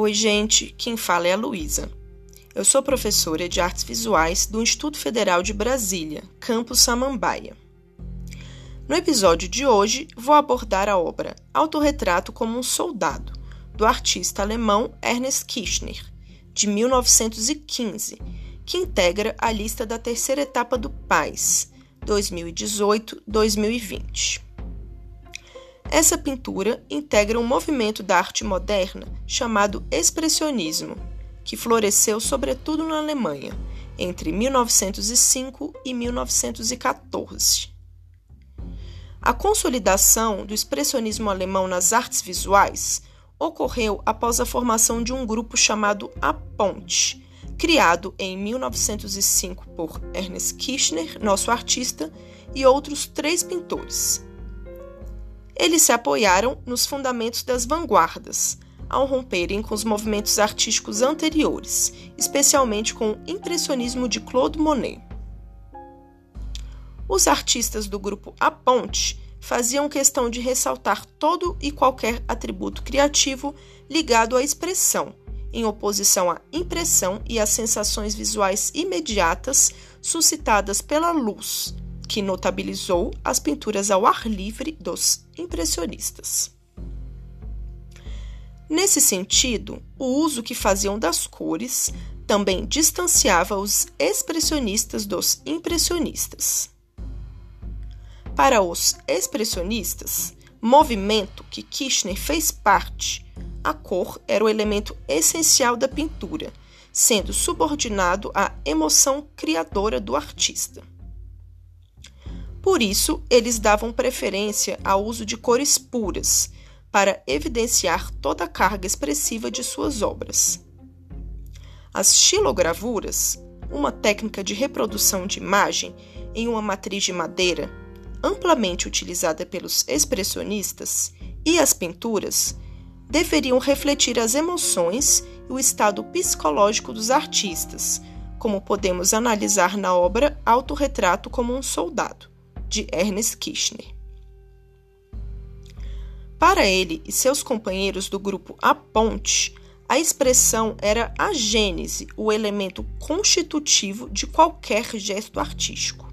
Oi, gente, quem fala é a Luísa. Eu sou professora de artes visuais do Instituto Federal de Brasília, campus Samambaia. No episódio de hoje, vou abordar a obra Autorretrato como um Soldado, do artista alemão Ernest Kirchner, de 1915, que integra a lista da terceira etapa do PAIS, 2018-2020. Essa pintura integra um movimento da arte moderna chamado Expressionismo, que floresceu sobretudo na Alemanha entre 1905 e 1914. A consolidação do expressionismo alemão nas artes visuais ocorreu após a formação de um grupo chamado A Ponte, criado em 1905 por Ernest Kirchner, nosso artista, e outros três pintores. Eles se apoiaram nos fundamentos das vanguardas, ao romperem com os movimentos artísticos anteriores, especialmente com o impressionismo de Claude Monet. Os artistas do grupo A Ponte faziam questão de ressaltar todo e qualquer atributo criativo ligado à expressão, em oposição à impressão e às sensações visuais imediatas suscitadas pela luz, que notabilizou as pinturas ao ar livre dos impressionistas. Nesse sentido, o uso que faziam das cores também distanciava os expressionistas dos impressionistas. Para os expressionistas, movimento que Kirchner fez parte, a cor era o elemento essencial da pintura, sendo subordinado à emoção criadora do artista. Por isso, eles davam preferência ao uso de cores puras, para evidenciar toda a carga expressiva de suas obras. As xilogravuras, uma técnica de reprodução de imagem em uma matriz de madeira, amplamente utilizada pelos expressionistas, e as pinturas deveriam refletir as emoções e o estado psicológico dos artistas, como podemos analisar na obra Autorretrato como um Soldado de Ernest Kirchner. Para ele e seus companheiros do grupo A Ponte, a expressão era a gênese, o elemento constitutivo de qualquer gesto artístico.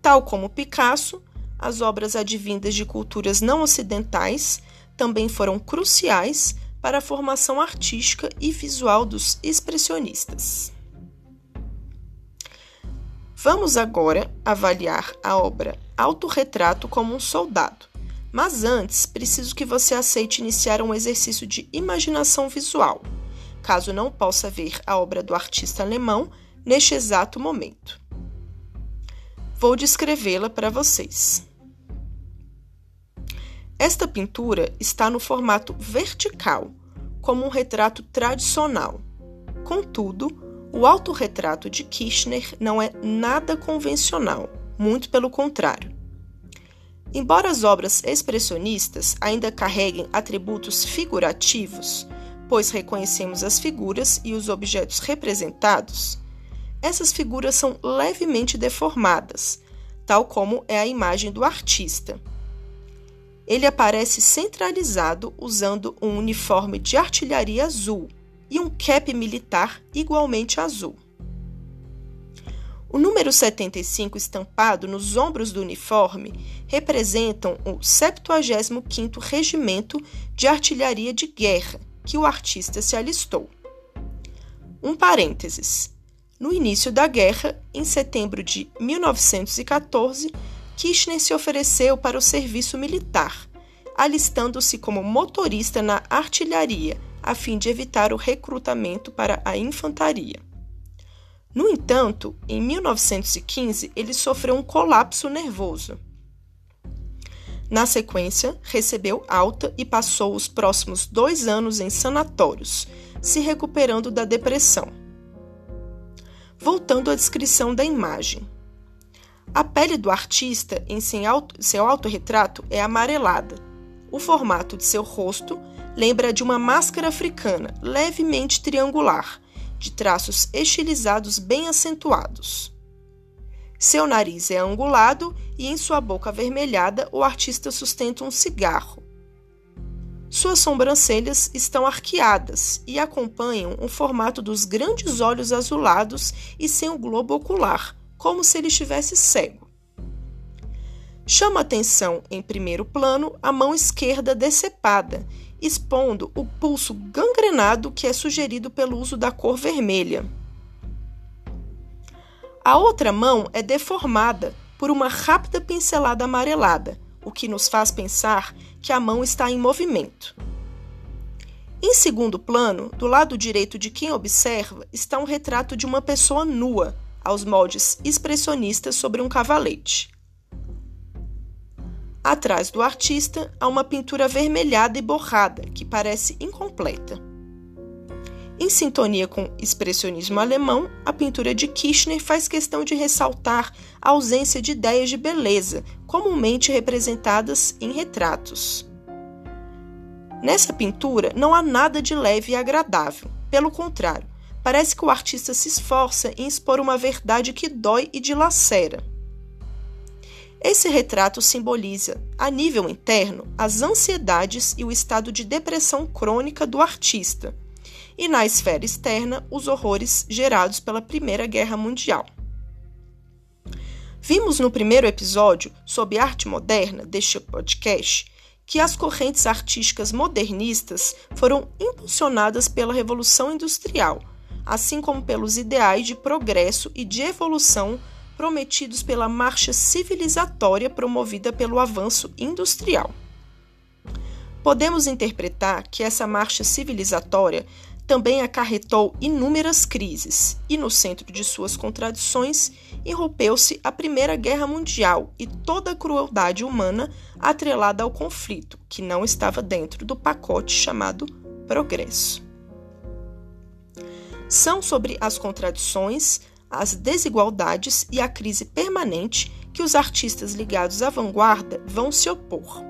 Tal como Picasso, as obras advindas de culturas não ocidentais também foram cruciais para a formação artística e visual dos expressionistas. Vamos agora avaliar a obra Autorretrato como um Soldado. Mas antes, preciso que você aceite iniciar um exercício de imaginação visual, caso não possa ver a obra do artista alemão neste exato momento. Vou descrevê-la para vocês. Esta pintura está no formato vertical, como um retrato tradicional. Contudo, o autorretrato de Kirchner não é nada convencional, muito pelo contrário. Embora as obras expressionistas ainda carreguem atributos figurativos, pois reconhecemos as figuras e os objetos representados, essas figuras são levemente deformadas, tal como é a imagem do artista. Ele aparece centralizado usando um uniforme de artilharia azul, e um cap militar igualmente azul. O número 75 estampado nos ombros do uniforme representam o 75º Regimento de Artilharia de Guerra, que o artista se alistou. Um parênteses. No início da guerra, em setembro de 1914, Kirchner se ofereceu para o serviço militar, alistando-se como motorista na artilharia a fim de evitar o recrutamento para a infantaria. No entanto, em 1915, ele sofreu um colapso nervoso. Na sequência, recebeu alta e passou os próximos dois anos em sanatórios, se recuperando da depressão. Voltando à descrição da imagem. A pele do artista em seu autorretrato é amarelada. O formato de seu rosto lembra de uma máscara africana levemente triangular, de traços estilizados bem acentuados. Seu nariz é angulado e em sua boca avermelhada o artista sustenta um cigarro. Suas sobrancelhas estão arqueadas e acompanham o formato dos grandes olhos azulados e sem o globo ocular, como se ele estivesse cego. Chama atenção, em primeiro plano, a mão esquerda decepada, expondo o pulso gangrenado que é sugerido pelo uso da cor vermelha. A outra mão é deformada por uma rápida pincelada amarelada, o que nos faz pensar que a mão está em movimento. Em segundo plano, do lado direito de quem observa, está um retrato de uma pessoa nua, aos moldes expressionistas sobre um cavalete. Atrás do artista há uma pintura avermelhada e borrada, que parece incompleta. Em sintonia com o expressionismo alemão, a pintura de Kirchner faz questão de ressaltar a ausência de ideias de beleza, comumente representadas em retratos. Nessa pintura não há nada de leve e agradável, pelo contrário, parece que o artista se esforça em expor uma verdade que dói e dilacera. Esse retrato simboliza, a nível interno, as ansiedades e o estado de depressão crônica do artista e na esfera externa os horrores gerados pela Primeira Guerra Mundial. Vimos no primeiro episódio sobre arte moderna deste podcast que as correntes artísticas modernistas foram impulsionadas pela Revolução Industrial, assim como pelos ideais de progresso e de evolução prometidos pela marcha civilizatória promovida pelo avanço industrial. Podemos interpretar que essa marcha civilizatória também acarretou inúmeras crises, e no centro de suas contradições irrompeu-se a Primeira Guerra Mundial e toda a crueldade humana atrelada ao conflito, que não estava dentro do pacote chamado progresso. São sobre as contradições, as desigualdades e a crise permanente que os artistas ligados à vanguarda vão se opor.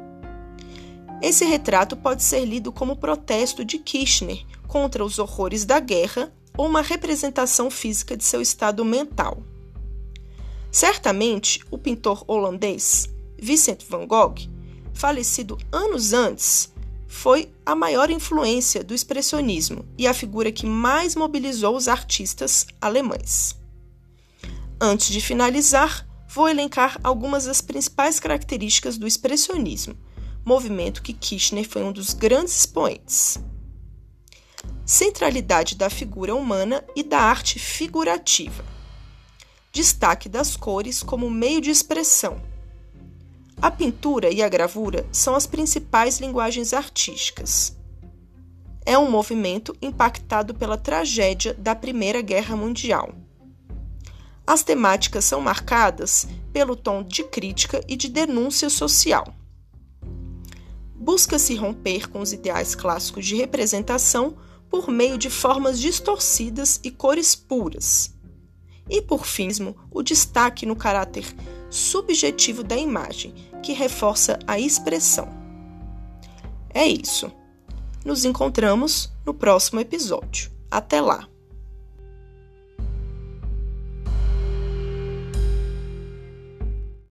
Esse retrato pode ser lido como protesto de Kirchner contra os horrores da guerra ou uma representação física de seu estado mental. Certamente, o pintor holandês Vincent van Gogh, falecido anos antes, foi a maior influência do expressionismo e a figura que mais mobilizou os artistas alemães. Antes de finalizar, vou elencar algumas das principais características do expressionismo, movimento que Kirchner foi um dos grandes expoentes centralidade da figura humana e da arte figurativa, destaque das cores como meio de expressão. A pintura e a gravura são as principais linguagens artísticas. É um movimento impactado pela tragédia da Primeira Guerra Mundial. As temáticas são marcadas pelo tom de crítica e de denúncia social. Busca-se romper com os ideais clássicos de representação por meio de formas distorcidas e cores puras. E por fim, o destaque no caráter subjetivo da imagem, que reforça a expressão. É isso. Nos encontramos no próximo episódio. Até lá!